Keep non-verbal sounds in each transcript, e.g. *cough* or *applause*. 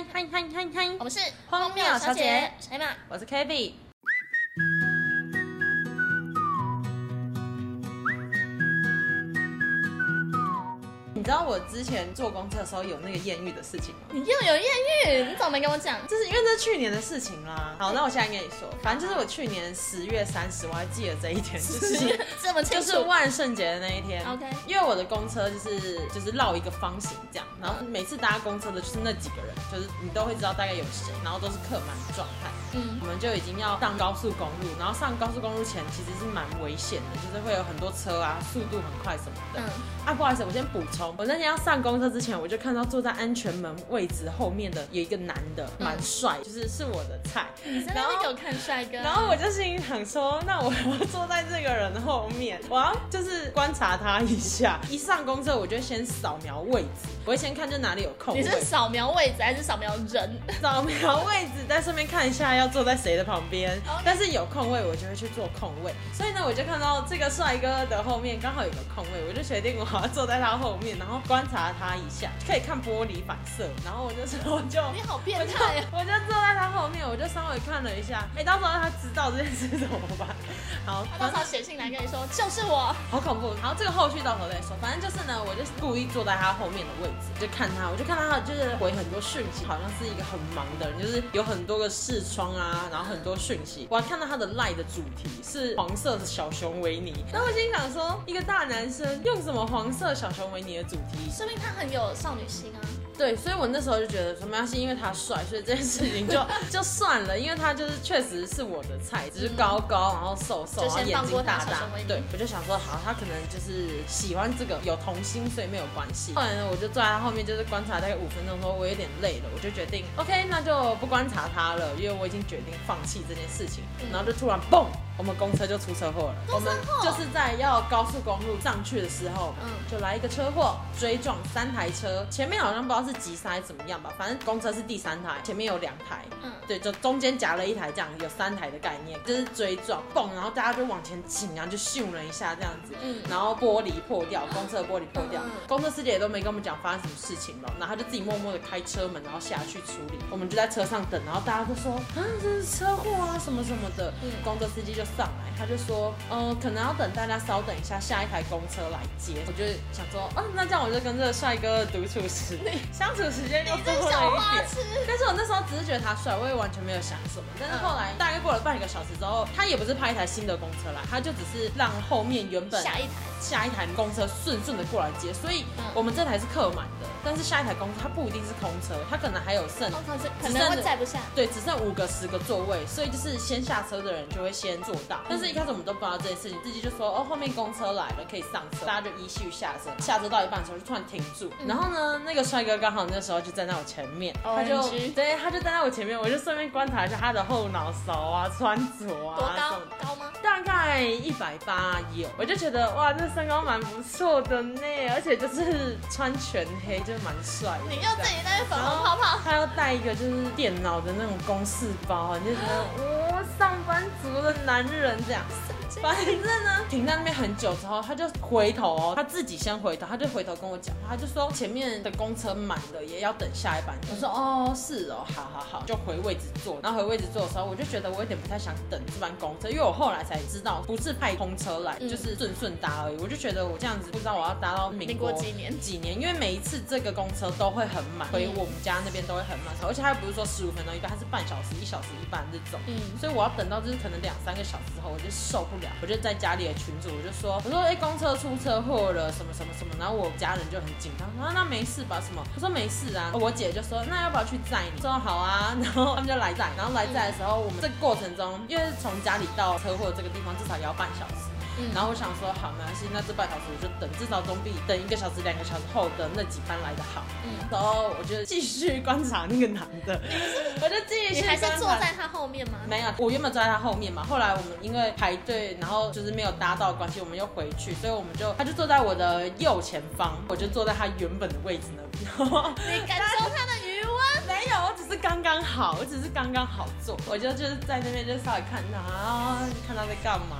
嗨嗨嗨嗨嗨！我们是荒谬小姐谁嘛？我是 k b 你道我之前坐公车的时候有那个艳遇的事情吗？你又有艳遇，你怎么没跟我讲？就是因为这是去年的事情啦。好，那我现在跟你说，反正就是我去年十月三十，我还记得这一天，就 *laughs* 是这么清楚。就是万圣节的那一天。OK 因为我的公车就是就是绕一个方形这样，然后每次搭公车的就是那几个人，就是你都会知道大概有谁，然后都是客满的状态。嗯，我们就已经要上高速公路，然后上高速公路前其实是蛮危险的，就是会有很多车啊，速度很快什么的。嗯啊，不好意思，我先补充，我那天要上公车之前，我就看到坐在安全门位置后面的有一个男的，蛮帅，就是是我的菜。你在那边给我看帅哥。然后我就心里想说，那我 *laughs* 要坐在这个人后面，我要就是观察他一下。一上公车，我就先扫描位置，我会先看就哪里有空位你，是扫描位置还是扫描人？扫描位置，在顺便看一下要坐在谁的旁边。但是有空位，我就会去坐空位。所以呢，我就看到这个帅哥的后面刚好有个空位，我就决定我要坐在他后面，然后观察他一下，可以看玻璃反射。然后我就说，我就你好变态啊！我就坐在他后面，我就稍微看了一下，哎、到时候他知道这件事怎么办？好，他到时候写信来跟你说，就是我。好恐怖。然后这个后续到时候再说，反正就是呢，我就是故意坐在他后面的位置，就看他，我就看他就是回很多讯息，好像是一个很忙的人，就是有很多个视窗啊，然后很多讯息。我还看到他的赖的主题是黄色的小熊维尼，然后我心想说，一个大男生用什么黄色小熊维尼的主题？说明他很有少女心啊。对，所以我那时候就觉得说没关系，因为他帅，所以这件事情就 *laughs* 就算了，因为他就是确实是我的菜，只是高高，然后瘦瘦，就然后眼睛大大。对，我就想说好，他可能就是喜欢这个有童心，所以没有关系。后来呢，我就坐在他后面，就是观察大概五分钟，说我有点累了，我就决定 OK，那就不观察他了，因为我已经决定放弃这件事情。然后就突然嘣，我们公车就出车祸了。我们就是在要高速公路上去的时候，嗯。就来一个车祸，追撞三台车，前面好像不知道是急刹还是怎么样吧，反正公车是第三台，前面有两台，嗯。对，就中间夹了一台，这样有三台的概念，就是追撞，嘣，然后大家就往前倾，然后就咻了一下这样子，嗯。然后玻璃破掉，公车的玻璃破掉。嗯，公车司机也都没跟我们讲发生什么事情了，然后他就自己默默的开车门，然后下去处理，我们就在车上等，然后大家都说啊这是车祸啊什么什么的，嗯。公车司机就上来，他就说，嗯、可能要等大家稍等一下，下一台公车来接。我就想说，啊，那这样我就跟这个帅哥独处时相处时间又你多一点。但是我那时候只是觉得他帅，我也完全没有想什么。但是后来大概过了半个小时之后，他也不是派一台新的公车来，他就只是让后面原本下一台。下一台公车顺顺的过来接，所以嗯我们这台是客满的，但是下一台公车它不一定是空车，它可能还有剩公车是可能会载不下。对，只剩五个、十个座位，所以就是先下车的人就会先坐到。但是一开始我们都不知道这件事情，司机就说哦，后面公车来了，可以上车，大家就依序下车。下车到一半的时候就突然停住，然后呢，那个帅哥刚好那时候就站在我前面，他就对，他就站在我前面，我就顺便观察一下他的后脑勺啊、穿着啊，多高？高吗？大概一百八有，我就觉得哇，这身高蛮不错的呢，而且就是穿全黑，就蛮帅的。你又自己在那粉红泡泡。他要带一个就是电脑的那种公事包，你就觉得哇、上班族的男人这样。反正呢，停在那边很久之后，他就回头哦，他自己先回头，他就回头跟我讲话，他就说前面的公车满了，也要等下一班。我说哦，是哦，好好好，就回位置坐。然后回位置坐的时候，我就觉得我有点不太想等这班公车，因为我后来才知道不是派空车来，嗯就是顺顺搭而已。我就觉得我这样子不知道我要搭到民民国国几年几年，因为每一次这个公车都会很满，回我们家那边都会很满，而且他又不是说十五分钟一班，他是半小时、一小时一班这种。嗯，所以我要等到就是可能两三个小时之后，我就受不了，我就在家里的群组我就说，我说哎、公车出车祸了，什么什么什么，然后我家人就很紧张，说、那没事吧什么，他说没事啊，我姐就说那要不要去载你，说好啊，*laughs* 然后他们就来载，然后来载的时候，我们这个过程中，因为从家里到车祸这个地方至少也要半小时。嗯然后我想说，好，没关系，那这半小时我就等，至少总比等一个小时、两个小时后的那几班来的好。嗯然后我就继续观察那个男的，我就继续你还是坐在他后面吗？没有，我原本坐在他后面嘛，后来我们因为排队，然后就是没有搭到关系，我们又回去，所以我们就他就坐在我的右前方，我就坐在他原本的位置那边。你感受他的余温。*laughs* 没有，我只是刚刚好，我只是刚刚好坐，我就就是在那边就稍微看他，啊，看他在干嘛，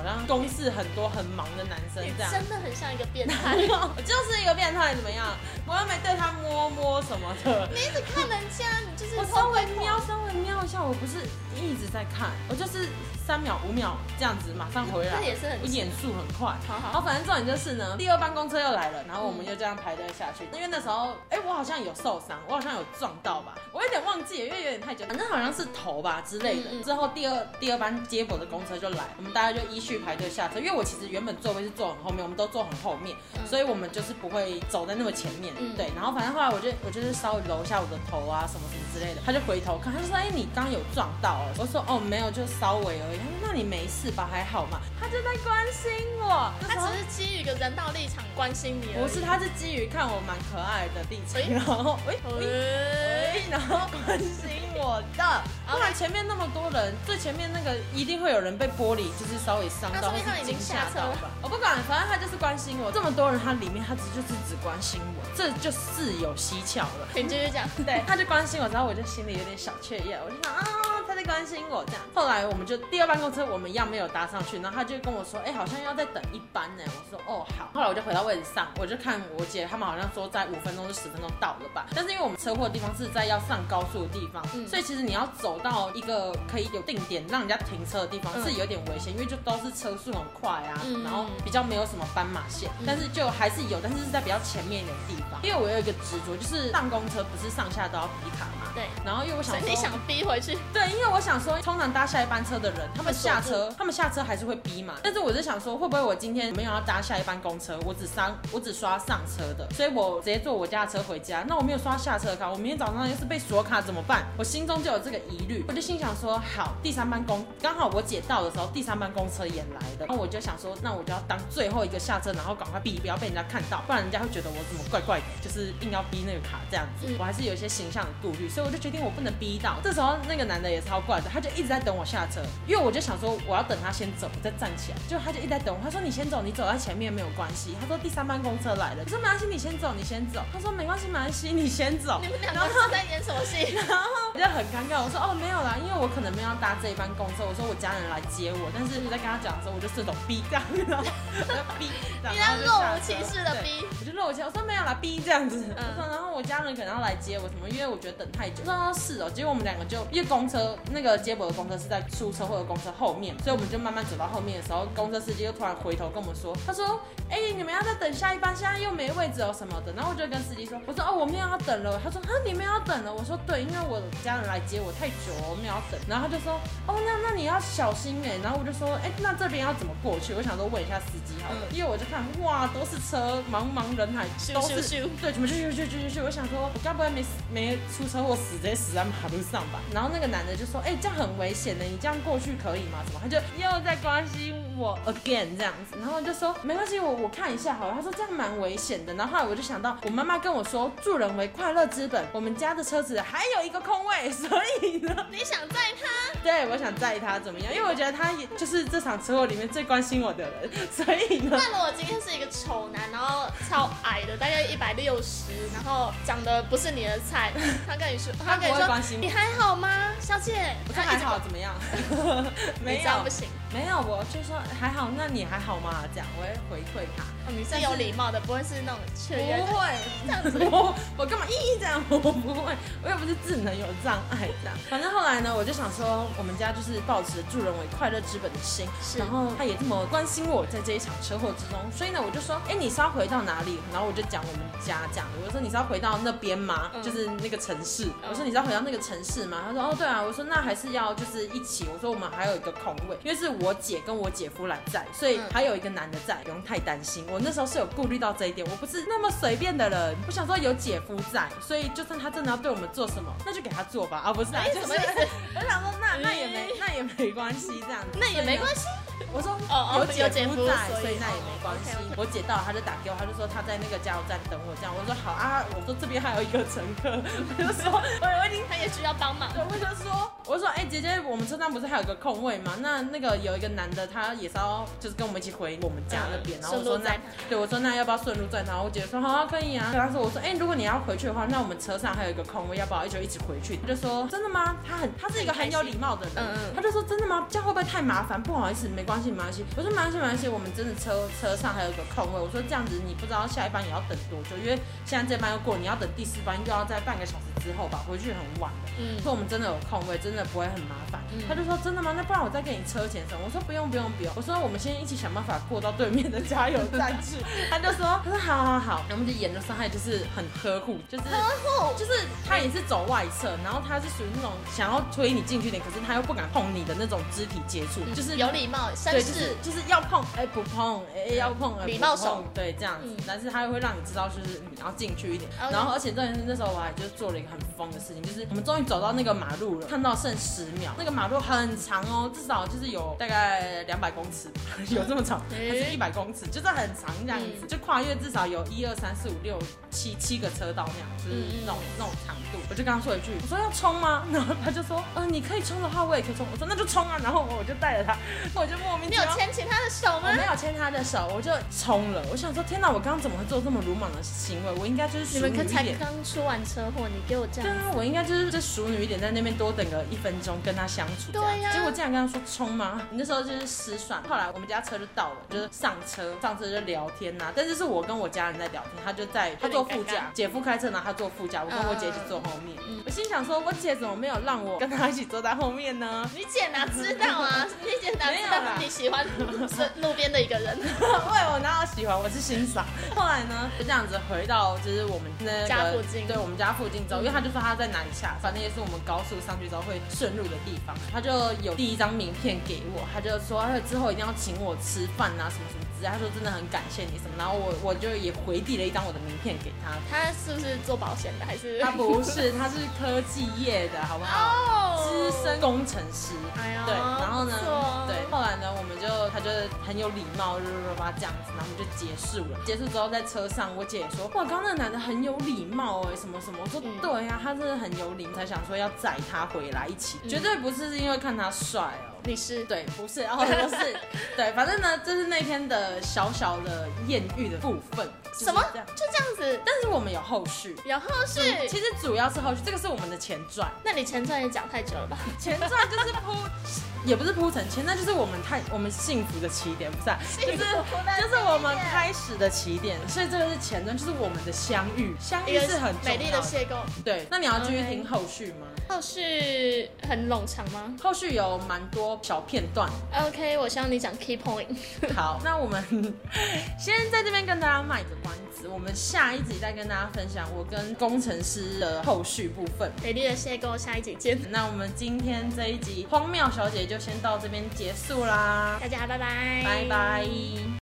好像公事很多很忙的男生这样。真的很像一个变态。*laughs* 我就是一个变态，怎么样？我又没对他摸摸什么的。你一直看人家，你就是我稍微瞄，稍微瞄一下，我不是一直在看，我就是三秒五秒这样子马上回来这，也是很我眼速很快。好好然后反正重点就是呢，第二班公车又来了，然后我们就这样排队下去。因为那时候，哎，我好像有受伤，我好像有撞到吧，我有点忘记了，因为有点太久，反正好像是头吧之类的。嗯嗯之后第二第二班接驳的公车就来，我们大家就依序排队下车。因为我其实原本座位是坐很后面，我们都坐很后面，嗯所以我们就是不会走在那么前面。嗯对，然后反正后来我就我就是稍微揉一下我的头啊什么什么之类的，他就回头看，他就说：“哎、你刚刚有撞到哦。”我说：“哦，没有，就稍微而已。”他说：“那你没事吧？还好嘛？”他就在关心我。他只是基于一个人道立场关心你。不是，他是基于看我蛮可爱的立场，哎然后喂然后关心我的。不然前面那么多人，最前面那个一定会有人被玻璃就是稍微伤到，或那说明他已经是惊吓到吧。我不管，反正他就是关心我。这么多人，他里面他只就是只关心我，这就事有蹊跷了。你继续讲。*laughs* 对，他就关心我，然后我就心里有点小雀跃，我就想啊，他在关心我这样。后来我们就第二班公车，我们一样没有搭上去，然后他就跟我说，哎、好像要再等一班呢。我说哦好。后来我就回到位置上，我就看我姐他们好像说在五分钟至十分钟到了吧，但是因为我们车祸的地方是在要上高速的地方，嗯所以其实你要走到一个可以有定点让人家停车的地方、嗯是有点危险，因为就都是车速很快啊，嗯然后比较没有什么斑马线，但是就还是有，但是是在比较前面一点的地方。因为我有一个执着，就是上公车不是上下都要比卡嘛，对，然后因为我想说，所以你想逼回去，对，因为我想说，通常搭下一班车的人，他们下车，他们下车还是会逼嘛。但是我就想说，会不会我今天没有要搭下一班公车，我只上我只刷上车的，所以我直接坐我家的车回家。那我没有刷下车卡，我明天早上要是被锁卡怎么办？我心中就有这个疑虑，我就心想说，好，第三班公刚好我姐到的时候，第三班公车也来了，然后我就想说，那我就要当最后一个下车，然后赶快逼，不要被人家看到，不然人家会觉得我怎么怪怪的，就是硬要逼那个卡这样子。嗯我还是有一些形象的顾虑，所以我就决定我不能逼到。这时候那个男的也超怪的，他就一直在等我下车，因为我就想说我要等他先走，我再站起来。就他就一直在等我，他说你先走，你走在前面没有关系。他说第三班公车来了，我说没关系，你先走，你先走。他说没关系，没关系，你先走你。们两个是在演什么戏？然后我就很尴尬，我说哦没有啦，因为我可能没有要搭这一班公车，我说我家人来接我，但是我在跟他讲的时候，我就顺手逼这样，然后我就逼，你然后就在若无其事的逼，我就露我钱，我说没有啦，逼这样子。嗯我说然后我家人可能要来接我什么，因为我觉得等太久。我说哦是哦，结果我们两个就因为公车那个接驳的公车是在出车祸的公车后面，所以我们就慢慢走到后面的时候，公车司机又突然回头跟我们说，他说哎、你们要再等下一班，现在又没位置哦什么的。然后我就跟司机说，我说哦我们要等了。他说啊你们要等了？我说对，因为我家人来接我太久了，我们要等。然后他就说哦那那你要小心哎。然后我就说哎、那这边要怎么过去？我想说问一下司机好了，因为我就看哇都是车，茫茫人海都是咻咻对，怎么咻咻咻咻咻。我想说，我该不会没没出车祸死，直接死在马路上吧？然后那个男的就说，哎、这样很危险的，你这样过去可以吗？什么？他就又在关心我 again 这样子，然后就说没关系，我我看一下好了。他说这样蛮危险的。然后后来我就想到，我妈妈跟我说，助人为快乐之本，我们家的车子还有一个空位，所以呢，*laughs* 你想载他？对我想载他怎么样？因为我觉得他也就是这场车祸里面最关心我的人，所以呢。那如果今天是一个丑男，然后超矮的，大概一百六十，然后长得不是你的菜，他跟你说，他跟你说你还好吗，我说还好，怎么样？*laughs* 没有不行，没有，我就说还好，那你还好吗？这样我会回馈他。哦你是有礼貌的，不会是那种确认不会，这样子。我 *laughs* 我干嘛一这样？我不会，我又不是智能有障碍这样。*laughs* 反正后来呢，我就想说，我们家就是抱持助人为快乐之本的心，是然后他也这么关心我在这一场车祸之中，所以呢，我就说，哎，你是要回到哪里？然后我就讲我们家这样的，我说你是要回到那边吗？嗯就是那个城市。我说你是要回到那个城市吗？他说哦对啊。我说那还是要就是一起。我说我们还有一个空位，因为是我姐跟我姐夫来在，所以嗯还有一个男的在，不用太担心。我那时候是有顾虑到这一点，我不是那么随便的人。我想说有姐夫在，所以就算他真的要对我们做什么，那就给他做吧，啊不是啊，就是 *laughs* 我想说那那也没那也没关系这样子，那也没关系。系。我说哦哦有姐夫夫在，所以那也没关系。我姐到了，她就打给我，她就说她在那个加油站等我，这样我说好啊，我说这边还有一个乘客，我就说我我已经他也需要帮忙。*laughs* 对，我就说，我就说，哎、姐姐，我们车上不是还有个空位吗？那那个有一个男的，他也是要就是跟我们一起回我们家那边，嗯然后我说那对我说那要不要顺路转他？我姐说好啊，可以啊。对他说我说，哎、如果你要回去的话，那我们车上还有一个空位，要不要一起一起回去？他就说真的吗？他很他是一个很有礼貌的人，嗯嗯他就说真的吗？这样会不会太麻烦？不好意思，没关系没关系。我说没关系没关系，我们真的车车上还有一个空位。我说这样子你不知道下一班也要等多久，因为现在这班要过，你要等第四班又要在半个小时之后吧，回去很晚的。嗯，说我们真的有空位，真的不会很麻烦。嗯他就说真的吗？那不然我再给你车钱什么？我说不用不用不用。我说我们先一起想办法过到对面的加油站去。*laughs* 他就说他说好好好，然后我们就沿着上，他也就是很呵护，就是呵护，就是他也是走外侧，然后他是属于那种想要推你进去一点，可是他又不敢碰你的那种肢体接触，就是有礼貌，绅对，就是士，就是要碰，哎、不碰，哎、要碰，哎、礼貌手不碰，对，这样子。嗯但是他又会让你知道，就是你要进去一点。然后，而且重点是那时候我还就是做了一个很疯的事情，就是我们终于走到那个马路了，看到剩十秒，那个马路很长哦，至少就是有大概两百公尺，*laughs* 有这么长，还诶是一百公尺，就是很长这样子，嗯就跨越至少有一二三四五六七七个车道那样，就是那种那种长度。我就跟他说一句，我说要冲吗？然后他就说，嗯、你可以冲的话，我也可以冲。我说那就冲啊，然后我就带着他，*laughs* 我就莫名你有。牵起他的手吗我？没有牵他的手，我就冲了。我想说，天哪，我刚刚怎么会做这么鲁莽的行为？我应该就是淑你们可才。刚出完车祸，你给我这样对啊，我应该就是这熟女一点，在那边多等个一分钟跟他相处。这样对呀结果竟然跟他说冲吗？你那时候就是失算。后来我们家车就到了，就是上车，上车就聊天呐、但是是我跟我家人在聊天，他就在他坐副驾，姐夫开车呢，他坐副驾，我跟我姐一起坐后面。嗯我心想说，我姐怎么没有让我跟他一起坐在后面呢？你姐哪知道啊？你姐哪知道你喜欢是路边的一个人？*laughs* *laughs* *laughs* 喜欢，我是欣赏。后来呢，就这样子回到就是我们那个家附近。对我们家附近之后，因为他就说他在哪里下，反正也是我们高速上去之后会顺路的地方，他就有第一张名片给我，他就说他之后一定要请我吃饭啊，什么什么他说真的很感谢你什么，然后我我就也回递了一张我的名片给他。他是不是做保险的？还是他不是，他是科技业的，好不好？哦资深工程师。哎呀对，然后呢，对，后来呢，我们就他就很有礼貌，叭叭叭这样子，然后我们就结束了。结束之后在车上，我姐也说，哇，刚刚那个男的很有礼貌哎，什么什么。我说嗯对呀、他真的很有礼，才想说要载他回来一起，嗯绝对不是因为看他帅哦。你是对，不是，然后就是，*laughs* 对，反正呢，就是那天的小小的艳遇的部分。就是什么？就这样子，我们有后续，有后是，其实主要是后续，这个是我们的前传。那你前传也讲太久了吧？*laughs* 前传就是铺，也不是铺陈，前传就是我们太我们幸福的起点，不是、啊，就是就是我们开始的起点，所以这个是前传，就是我们的相遇，相遇是很美丽的邂逅。对，那你要继续听后续吗？后续很冗长吗后续有蛮多小片段。？OK，我希望你讲 key point。好，那我们 *laughs* 先在这边跟大家卖个关子，我们下一集再跟大家分享我跟工程师的后续部分。美丽的邂逅，下一集见，那我们今天这一集荒谬小姐就先到这边结束啦，大家拜拜，拜拜。